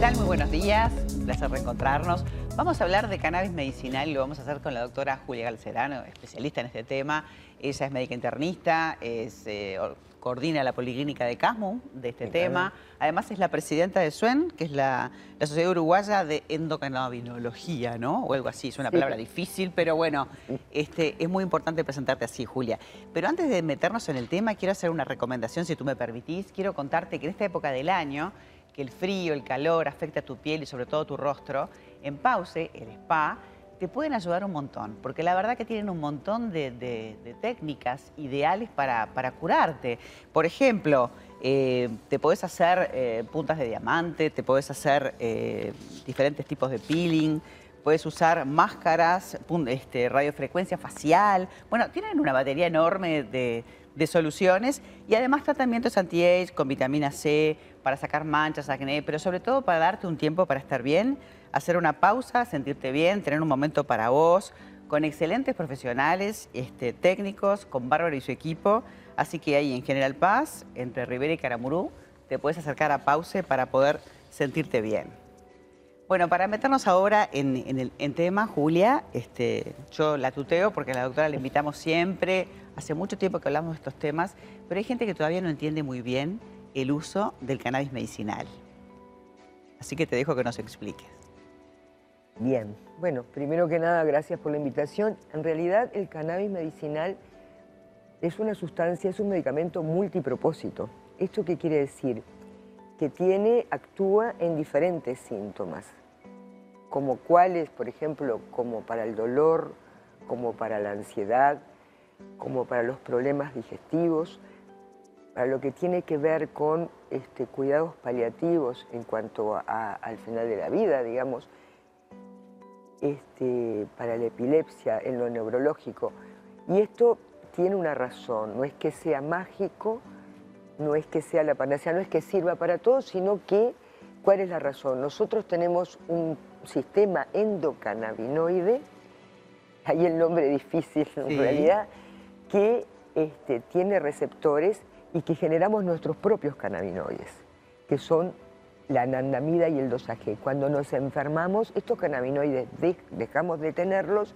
tal? Muy buenos días, un placer reencontrarnos. Vamos a hablar de cannabis medicinal y lo vamos a hacer con la doctora Julia Galcerano, especialista en este tema. Ella es médica internista, es, eh, coordina la policlínica de CASMU de este tema. Además es la presidenta de SUEN, que es la, Sociedad Uruguaya de Endocannabinología, ¿no? O algo así, es una palabra difícil, pero bueno, este, es muy importante presentarte así, Julia. Pero antes de meternos en el tema, quiero hacer una recomendación, si tú me permitís. Quiero contarte que en esta época del año que el frío, el calor afecta a tu piel y sobre todo tu rostro, en Pause, el spa, te pueden ayudar un montón, porque la verdad que tienen un montón de, técnicas ideales para, curarte. Por ejemplo, eh, te podés hacer eh, puntas de diamante, te podés hacer eh, diferentes tipos de peeling, puedes usar máscaras, este, radiofrecuencia facial. Bueno, tienen una batería enorme de, soluciones y además tratamientos anti-age con vitamina C para sacar manchas, acné, pero sobre todo para darte un tiempo para estar bien, hacer una pausa, sentirte bien, tener un momento para vos, con excelentes profesionales, este, técnicos, con Bárbaro y su equipo. Así que ahí en General Paz, entre Rivera y Caramurú, te puedes acercar a Pause para poder sentirte bien. Bueno, para meternos ahora en, el tema, Julia, este, yo la tuteo porque a la doctora la invitamos siempre, hace mucho tiempo que hablamos de estos temas, pero hay gente que todavía no entiende muy bien el uso del cannabis medicinal. Así que te dejo que nos expliques. Bien, bueno, primero que nada, gracias por la invitación. En realidad, el cannabis medicinal es una sustancia, es un medicamento multipropósito. ¿Esto qué quiere decir? Que tiene, actúa en diferentes síntomas, como cuáles, por ejemplo, como para el dolor, como para la ansiedad, como para los problemas digestivos, para lo que tiene que ver con este, cuidados paliativos en cuanto al final de la vida, digamos, este, para la epilepsia, en lo neurológico. Y esto tiene una razón, no es que sea mágico, no es que sea la panacea, no es que sirva para todo, sino que, ¿cuál es la razón? Nosotros tenemos un sistema endocannabinoide, hay el nombre difícil en realidad, que este, tiene receptores y que generamos nuestros propios cannabinoides, que son la anandamida y el dosaje. Cuando nos enfermamos, estos cannabinoides dejamos de tenerlos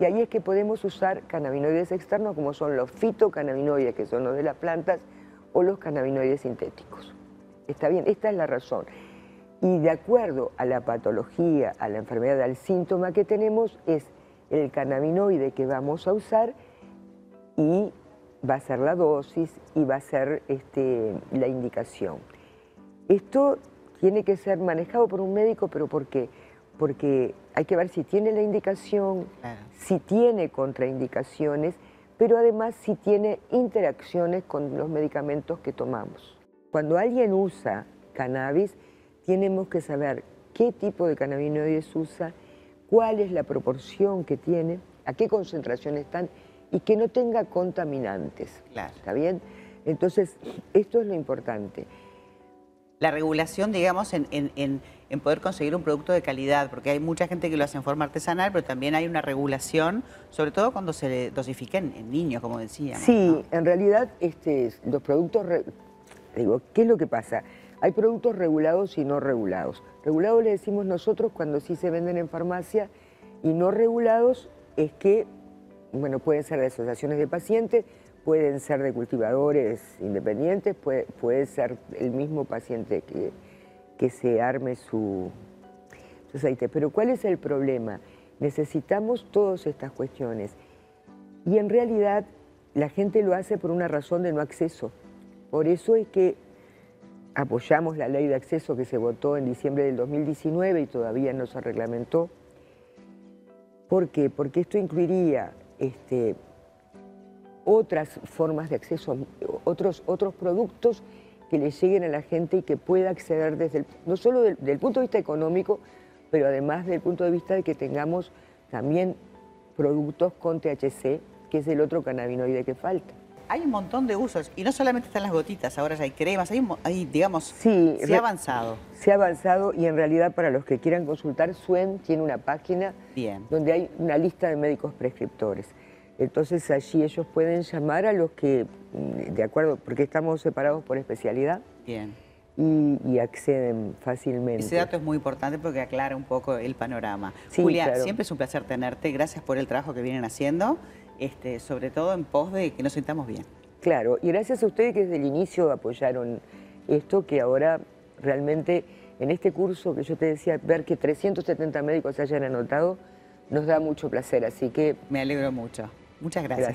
y ahí es que podemos usar cannabinoides externos como son los fitocannabinoides, que son los de las plantas, o los cannabinoides sintéticos. Está bien, esta es la razón. Y de acuerdo a la patología, a la enfermedad, al síntoma que tenemos, es el cannabinoide que vamos a usar y va a ser la dosis y va a ser este, la indicación. Esto tiene que ser manejado por un médico, pero ¿por qué? Porque hay que ver si tiene la indicación, si tiene contraindicaciones, pero además si tiene interacciones con los medicamentos que tomamos. Cuando alguien usa cannabis, tenemos que saber qué tipo de cannabinoides usa, cuál es la proporción que tiene, a qué concentración están y que no tenga contaminantes. ¿Está bien? Entonces, esto es lo importante. La regulación, digamos, en, poder conseguir un producto de calidad, porque hay mucha gente que lo hace en forma artesanal, pero también hay una regulación, sobre todo cuando se dosifica en, niños, como decía. Sí, en realidad este, los productos, digo, ¿qué es lo que pasa? Hay productos regulados y no regulados. Regulados le decimos nosotros cuando sí se venden en farmacia y no regulados es que bueno, pueden ser de asociaciones de pacientes, pueden ser de cultivadores independientes, puede, ser el mismo paciente que, que se arme su, su aceite. Pero ¿cuál es el problema? Necesitamos todas estas cuestiones. Y en realidad la gente lo hace por una razón de no acceso. Por eso es que apoyamos la ley de acceso que se votó en diciembre del 2019 y todavía no se reglamentó. ¿Por qué? Porque esto incluiría este, otras formas de acceso, otros, otros productos que le lleguen a la gente y que pueda acceder desde no solo del, punto de vista económico, pero además del punto de vista de que tengamos también productos con THC, que es el otro cannabinoide que falta. Hay un montón de usos, y no solamente están las gotitas, ahora ya hay cremas, hay, digamos, sí, se ha avanzado. Se ha avanzado y en realidad para los que quieran consultar, SUEN tiene una página donde hay una lista de médicos prescriptores. Entonces allí ellos pueden llamar a los que, mm, de acuerdo, porque estamos separados por especialidad. Bien. y, y acceden fácilmente. Ese dato es muy importante porque aclara un poco el panorama. Sí, Julia, claro. siempre es un placer tenerte. Gracias por el trabajo que vienen haciendo, este, sobre todo en pos de que nos sintamos bien. Claro, y gracias a ustedes que desde el inicio apoyaron esto, que ahora realmente en este curso que yo te decía, ver que 370 médicos se hayan anotado, nos da mucho placer. Así que Me alegro mucho. Muchas gracias.